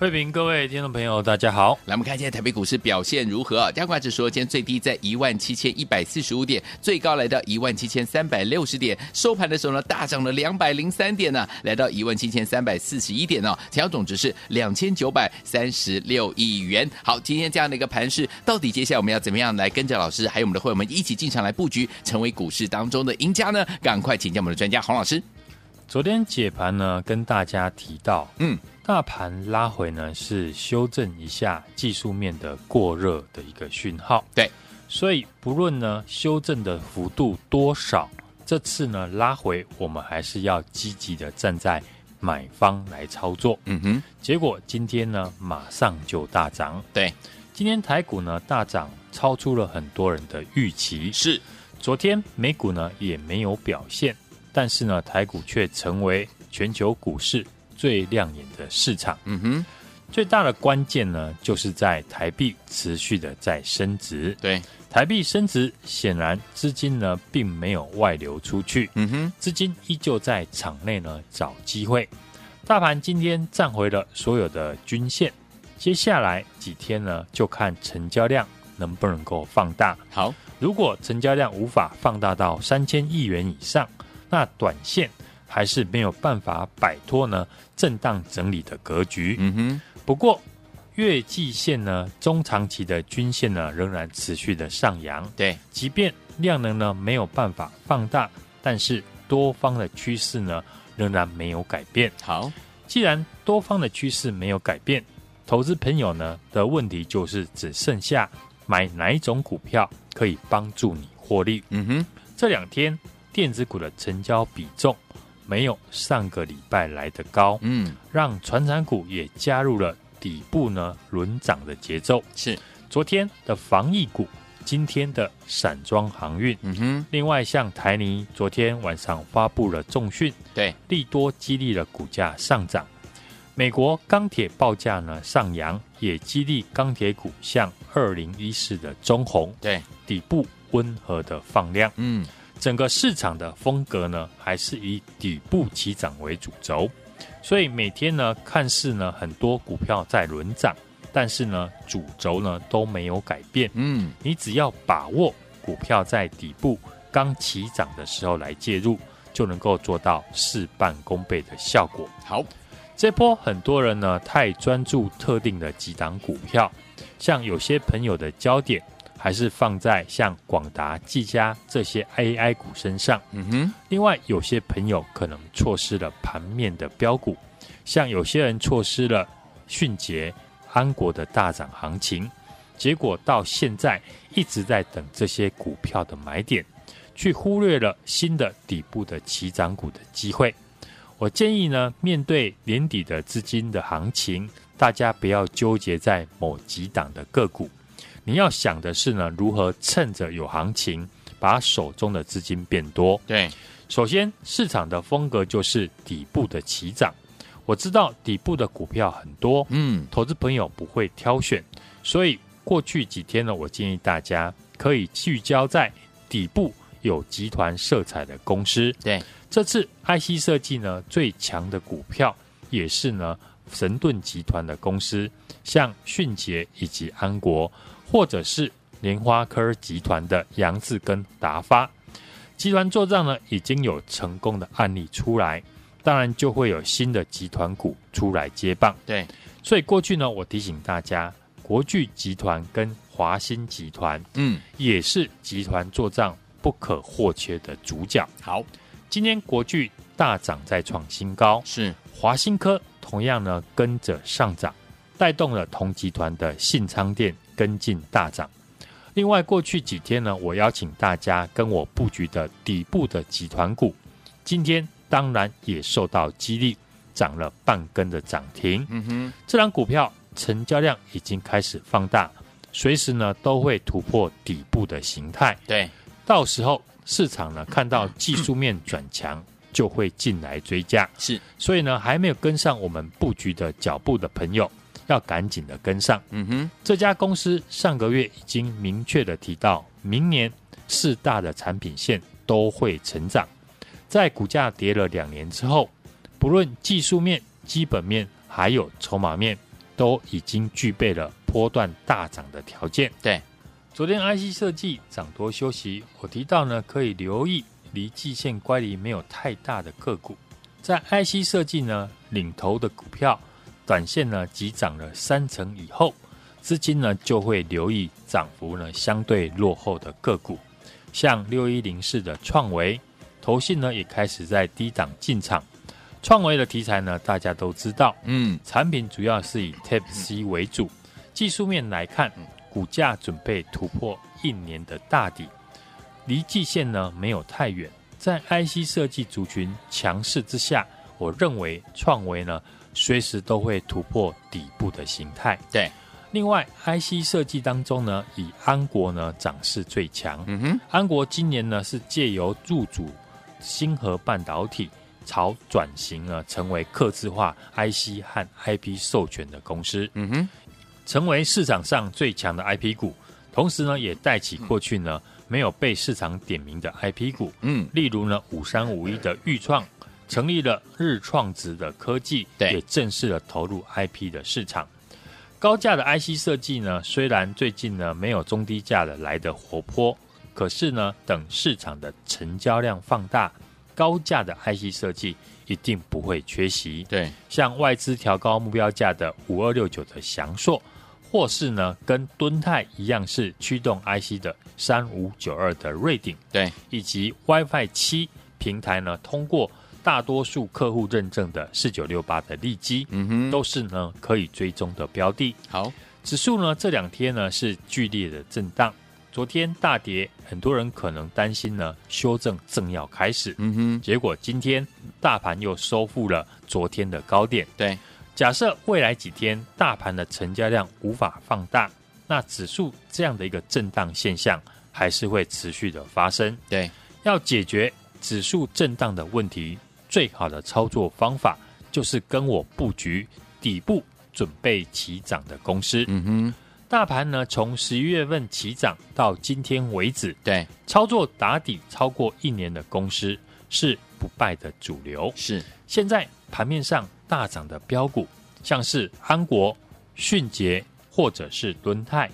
慧平，各位听众朋友，大家好。来，我们看一下台北股市表现如何啊？加权指数今天最低在一万七千一百四十五点，最高来到一万七千三百六十点，收盘的时候呢，大涨了两百零三点呢、啊，来到一万七千三百四十一点哦。成交总值是两千九百三十六亿元。好，今天这样的一个盘势，到底接下来我们要怎么样来跟着老师，还有我们的会员们一起进场来布局，成为股市当中的赢家呢？赶快请教我们的专家洪老师。昨天解盘呢，跟大家提到，嗯。大盘拉回呢，是修正一下技术面的过热的一个讯号。对，所以不论呢修正的幅度多少，这次呢拉回，我们还是要积极的站在买方来操作。嗯哼，结果今天呢马上就大涨。对，今天台股呢大涨，超出了很多人的预期。是，昨天美股呢也没有表现，但是呢台股却成为全球股市。最亮眼的市场，嗯哼，最大的关键呢，就是在台币持续的在升值。对，台币升值，显然资金呢并没有外流出去，嗯哼，资金依旧在场内呢找机会。大盘今天站回了所有的均线，接下来几天呢，就看成交量能不能够放大。好，如果成交量无法放大到三千亿元以上，那短线。还是没有办法摆脱呢震荡整理的格局。嗯哼。不过月季线呢，中长期的均线呢，仍然持续的上扬。对，即便量能呢没有办法放大，但是多方的趋势呢仍然没有改变。好，既然多方的趋势没有改变，投资朋友呢的问题就是只剩下买哪一种股票可以帮助你获利。嗯哼。这两天电子股的成交比重。没有上个礼拜来的高，嗯，让传产股也加入了底部呢轮涨的节奏。是昨天的防疫股，今天的散装航运，嗯哼。另外，像台泥昨天晚上发布了重讯，对，利多激励了股价上涨。美国钢铁报价呢上扬，也激励钢铁股，像二零一四的中红，对，底部温和的放量，嗯。整个市场的风格呢，还是以底部起涨为主轴，所以每天呢，看似呢很多股票在轮涨，但是呢主轴呢都没有改变。嗯，你只要把握股票在底部刚起涨的时候来介入，就能够做到事半功倍的效果。好，这波很多人呢太专注特定的几档股票，像有些朋友的焦点。还是放在像广达、技嘉这些 AI 股身上。嗯哼。另外，有些朋友可能错失了盘面的标股，像有些人错失了迅捷、安国的大涨行情，结果到现在一直在等这些股票的买点，去忽略了新的底部的起涨股的机会。我建议呢，面对年底的资金的行情，大家不要纠结在某几档的个股。你要想的是呢，如何趁着有行情，把手中的资金变多。对，首先市场的风格就是底部的起涨。我知道底部的股票很多，嗯，投资朋友不会挑选，所以过去几天呢，我建议大家可以聚焦在底部有集团色彩的公司。对，这次 IC 设计呢最强的股票也是呢神盾集团的公司，像迅捷以及安国。或者是莲花科集团的杨志跟达发集团做账呢，已经有成功的案例出来，当然就会有新的集团股出来接棒。对，所以过去呢，我提醒大家，国巨集团跟华新集团，嗯，也是集团做账不可或缺的主角。好，今天国巨大涨再创新高，是华新科同样呢跟着上涨，带动了同集团的信昌电。跟进大涨。另外，过去几天呢，我邀请大家跟我布局的底部的集团股，今天当然也受到激励，涨了半根的涨停。嗯哼，这张股票成交量已经开始放大，随时呢都会突破底部的形态。对，到时候市场呢看到技术面转强，就会进来追加。是，所以呢，还没有跟上我们布局的脚步的朋友，要赶紧的跟上。嗯哼，这家公司上个月已经明确的提到，明年四大的产品线都会成长。在股价跌了两年之后，不论技术面、基本面还有筹码面，都已经具备了波段大涨的条件。对，昨天 IC 设计涨多休息，我提到呢，可以留意离季线乖离没有太大的个股。在 IC 设计呢领头的股票，短线呢急涨了三成以后，资金呢就会留意涨幅呢相对落后的个股，像六一零四的创维。投信呢也开始在低档进场，创维的题材呢大家都知道，嗯，产品主要是以 Type C 为主，技术面来看，股价准备突破一年的大底，离季线呢没有太远，在 IC 设计族群强势之下，我认为创维呢随时都会突破底部的形态。对。另外，IC 设计当中呢，以安国呢涨势最强。嗯哼，安国今年呢是借由入主。星河半导体朝转型呢，成为客制化 IC 和 IP 授权的公司，嗯哼，成为市场上最强的 IP 股，同时呢，也带起过去呢没有被市场点名的 IP 股，嗯，例如呢五三五一的钰创，成立了日创质的科技，也正式的投入 IP 的市场。高价的 IC 设计呢，虽然最近呢没有中低价的来得活泼。可是呢，等市场的成交量放大，高价的 IC 设计一定不会缺席。对，像外资调高目标价的五二六九的翔硕，或是呢跟敦泰一样是驱动 IC 的三五九二的瑞鼎，对，以及 WiFi 七平台呢通过大多数客户认证的四九六八的利基，嗯哼，都是呢可以追踪的标的。好，指数呢这两天呢是剧烈的震荡。昨天大跌，很多人可能担心呢，修正正要开始。嗯哼，结果今天大盘又收复了昨天的高点。对，假设未来几天大盘的成交量无法放大，那指数这样的一个震荡现象还是会持续的发生。对，要解决指数震荡的问题，最好的操作方法就是跟我布局底部准备起涨的公司。嗯哼。大盘呢，从十一月份起涨到今天为止，对，操作打底超过一年的公司是不败的主流。是，现在盘面上大涨的标股，像是安国、迅捷或者是敦泰，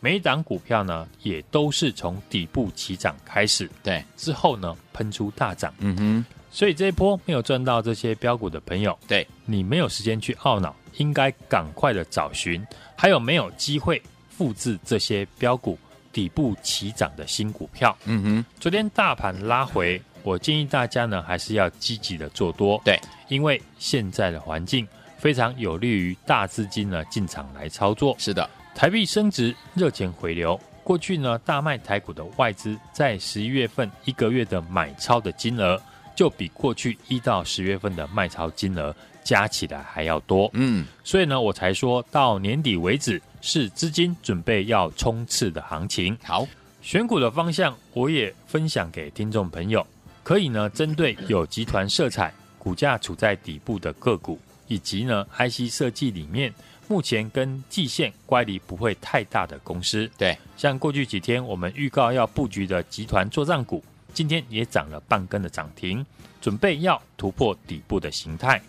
每一档股票呢，也都是从底部起涨开始，对，之后呢喷出大涨。嗯哼，所以这一波没有赚到这些标股的朋友，对，你没有时间去懊恼。应该赶快的找寻，还有没有机会复制这些标股底部起涨的新股票？嗯哼，昨天大盘拉回，我建议大家呢还是要积极的做多。对，因为现在的环境非常有利于大资金呢进场来操作。是的，台币升值，热钱回流。过去呢大卖台股的外资，在十一月份一个月的买超的金额，就比过去一到十月份的卖超金额。加起来还要多，嗯，所以呢，我才说到年底为止是资金准备要冲刺的行情。好，选股的方向我也分享给听众朋友，可以呢针对有集团色彩、股价处在底部的个股，以及呢 IC 设计里面目前跟季线乖离不会太大的公司。对，像过去几天我们预告要布局的集团作战股，今天也涨了半根的涨停，准备要突破底部的形态。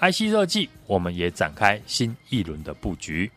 IC 热计，我们也展开新一轮的布局。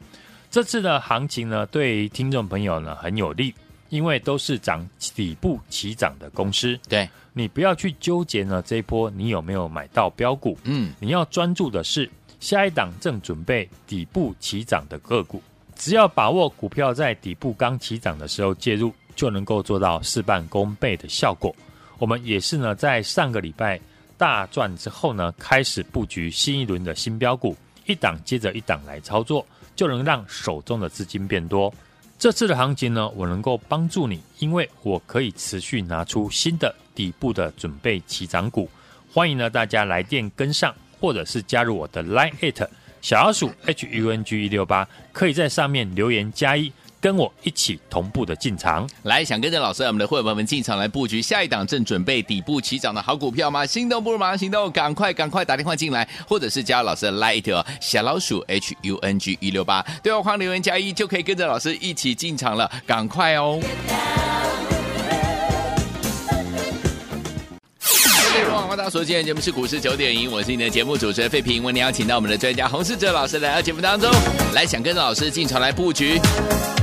这次的行情呢，对听众朋友呢很有利，因为都是涨底部起涨的公司。对，你不要去纠结呢这一波你有没有买到标股，嗯，你要专注的是下一档正准备底部起涨的个股。只要把握股票在底部刚起涨的时候介入，就能够做到事半功倍的效果。我们也是呢，在上个礼拜。大赚之后呢，开始布局新一轮的新标股，一档接着一档来操作，就能让手中的资金变多。这次的行情呢，我能够帮助你，因为我可以持续拿出新的底部的准备起涨股。欢迎呢大家来电跟上，或者是加入我的 Line@ 小老鼠 H U N G 一六八，可以在上面留言加一。跟我一起同步的进场。来，想跟着老师，我们的会员们进场来布局下一档正准备底部起涨的好股票吗？心动不如马上行动，赶快赶快打电话进来，或者是加老师的 Light 小老鼠 H U N G 一六八，对话框留言加一就可以跟着老师一起进场了，赶快哦！欢迎大家收听今天节目是股市九点赢，我是你的节目主持人费平。为您邀请到我们的专家洪世哲老师来到节目当中，来想跟着老师进场来布局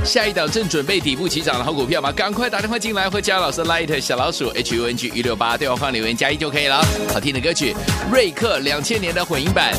下一档正准备底部起涨的好股票吗？赶快打电话进来，或加老师 Light 小老鼠 H U N G 一六八，对话框留言加一就可以了。好听的歌曲，瑞克两千年的混音版。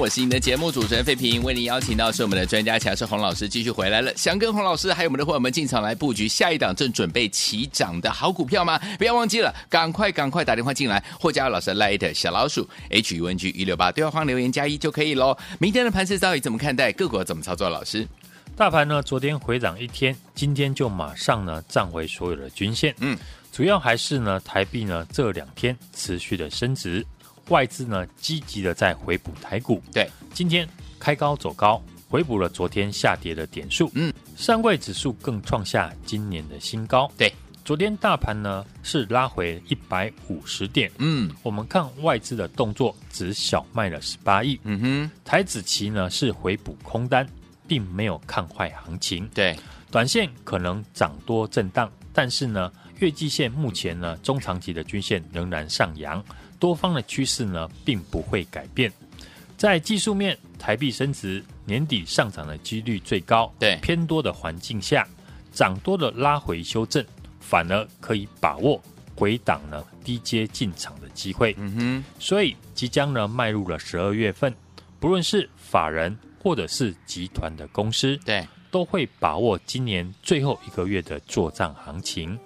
我是你的节目主持人费平，为您邀请到是我们的专家强势洪老师继续回来了。想跟洪老师还有我们的伙伴们进场来布局下一档正准备起涨的好股票吗？不要忘记了，赶快赶快打电话进来，或加入老师的 Light 小老鼠 H U N G 一六八对话框留言加一就可以喽。明天的盘势到底怎么看待？个股怎么操作？老师，大盘呢？昨天回涨一天，今天就马上呢站回所有的均线。嗯，主要还是呢台币呢这两天持续的升值。外资呢积极的在回补台股，对，今天开高走高，回补了昨天下跌的点数，嗯，上柜指数更创下今年的新高，对，昨天大盘呢是拉回一百五十点，嗯，我们看外资的动作只小卖了十八亿，嗯哼，台指期呢是回补空单，并没有看坏行情，对，短线可能涨多震荡，但是呢月季线目前呢中长期的均线仍然上扬。多方的趋势呢，并不会改变。在技术面，台币升值，年底上涨的几率最高。对，偏多的环境下，涨多的拉回修正，反而可以把握回档呢低阶进场的机会。嗯哼，所以即将呢迈入了十二月份，不论是法人或者是集团的公司，对，都会把握今年最后一个月的做账行情。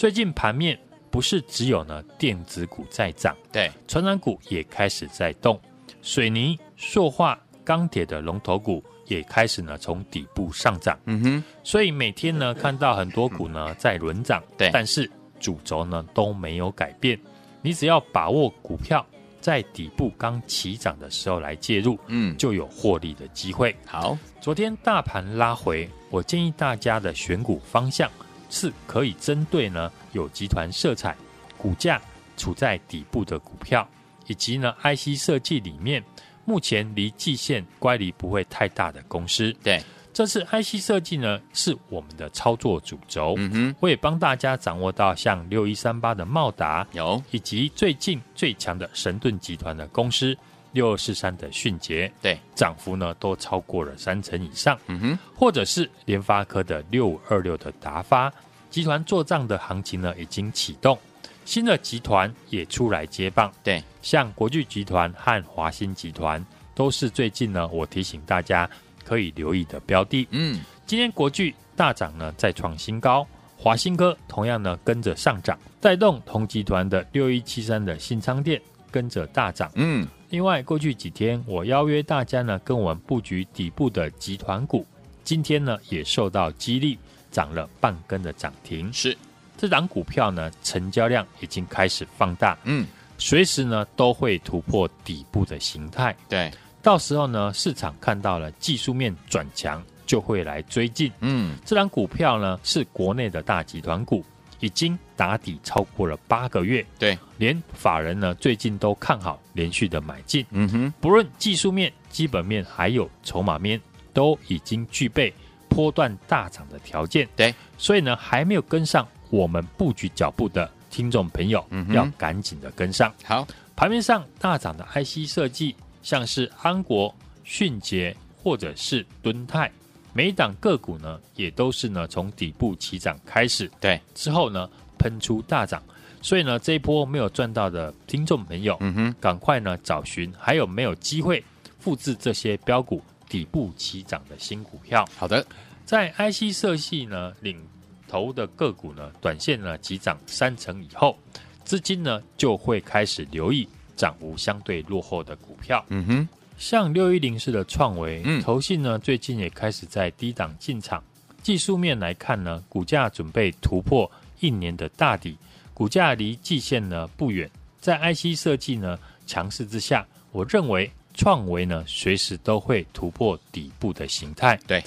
最近盘面。不是只有呢电子股在涨，对，传染股也开始在动，水泥、塑化、钢铁的龙头股也开始呢从底部上涨，嗯哼，所以每天呢看到很多股呢在轮涨，对，但是主轴呢都没有改变，你只要把握股票在底部刚起涨的时候来介入，嗯，就有获利的机会。好，昨天大盘拉回，我建议大家的选股方向。是可以针对呢有集团色彩、股价处在底部的股票，以及呢 IC 设计里面目前离季线乖离不会太大的公司。对，这次 IC 设计呢是我们的操作主轴。嗯哼，我也帮大家掌握到像六一三八的茂达有，以及最近最强的神盾集团的公司。六二四三的迅捷，对，涨幅呢都超过了三成以上。嗯哼，或者是联发科的六五二六的达发集团做账的行情呢已经启动，新的集团也出来接棒。对，像国巨集团和华新集团都是最近呢我提醒大家可以留意的标的。嗯，今天国巨大涨呢再创新高，华新科同样呢跟着上涨，带动同集团的六一七三的新昌店跟着大涨。嗯。另外，过去几天我邀约大家呢，跟我们布局底部的集团股，今天呢也受到激励，涨了半根的涨停。是，这档股票呢，成交量已经开始放大，嗯，随时呢都会突破底部的形态。对，到时候呢，市场看到了技术面转强，就会来追进。嗯，这档股票呢是国内的大集团股。已经打底超过了八个月，对，连法人呢最近都看好，连续的买进。嗯哼，不论技术面、基本面还有筹码面，都已经具备波段大涨的条件。对，所以呢，还没有跟上我们布局脚步的听众朋友，要赶紧的跟上。好，盘面上大涨的 IC 设计，像是安国、迅捷或者是敦泰。每一档个股呢，也都是呢从底部起涨开始，对，之后呢喷出大涨，所以呢这一波没有赚到的听众朋友，嗯哼，赶快呢找寻还有没有机会复制这些标股底部起涨的新股票。好的，在 IC 设系呢领头的个股呢，短线呢急涨三成以后，资金呢就会开始留意涨幅相对落后的股票。嗯哼。像六一零式的创维，嗯，投信呢最近也开始在低档进场。技术面来看呢，股价准备突破一年的大底，股价离季线呢不远。在 IC 设计呢强势之下，我认为创维呢随时都会突破底部的形态。对，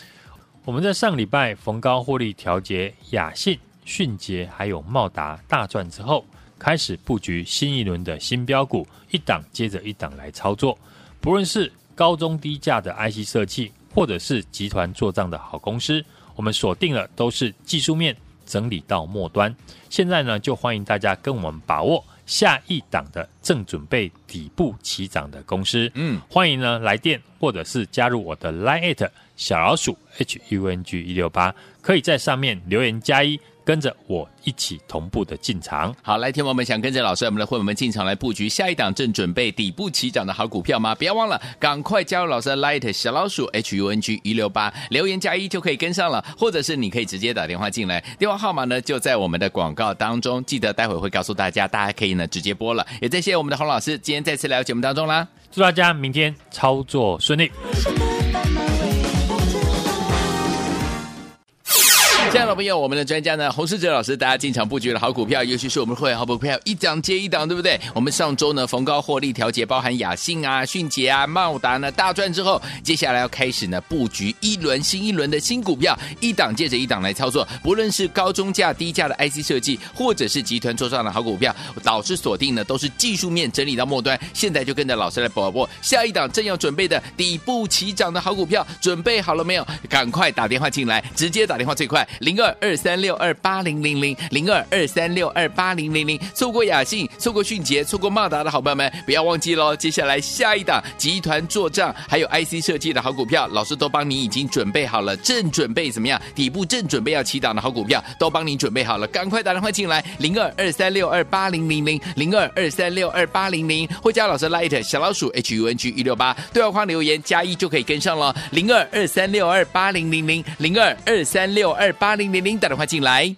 我们在上礼拜逢高获利调节雅信、迅捷还有茂达大赚之后，开始布局新一轮的新标股，一档接着一档来操作。不论是高中低价的 IC 设计，或者是集团做账的好公司，我们锁定了都是技术面整理到末端。现在呢，就欢迎大家跟我们把握下一档的正准备底部起涨的公司。嗯，欢迎呢来电或者是加入我的 Line@ 小老鼠 H U N G 一六八，可以在上面留言加一，跟着我一起同步的进场。好，来，听我们想跟着老师，我们的会员们进场来布局下一档正准备底部起涨的好股票吗？不要忘了，赶快加入老师的 Light 小老鼠 H U N G 一六八，留言加一就可以跟上了，或者是你可以直接打电话进来，电话号码呢就在我们的广告当中，记得待会会告诉大家，大家可以呢直接拨了。也再谢谢我们的洪老师，今天再次来到节目当中啦，祝大家明天操作顺利。亲爱的朋友，我们的专家呢，洪世哲老师，大家进场布局的好股票，尤其是我们会员好股票，一档接一档，对不对？我们上周呢逢高获利调节，包含雅信啊、迅捷啊、茂达呢大赚之后，接下来要开始呢布局一轮新一轮的新股票，一档接着一档来操作。不论是高中价、低价的 IC 设计，或者是集团做上的好股票，老师锁定呢都是技术面整理到末端。现在就跟着老师来播播下一档正要准备的底部起涨的好股票，准备好了没有？赶快打电话进来，直接打电话最快。零二二二三六二八零零零零二二三六二八零零零，错过雅信、错过迅捷、错过茂达的好朋友们，不要忘记喽！接下来下一档集团做账，还有 IC 设计的好股票，老师都帮你已经准备好了，正准备怎么样？底部正准备要起档的好股票，都帮你准备好了，赶快打电话进来，零二二三六二八零零零零二二三六二八零零，或加老师 Light 小老鼠 H U N G 一六八，对话框留言加一就可以跟上了，零二二三六二八零零零零二二三六二八零零零。打电话进来。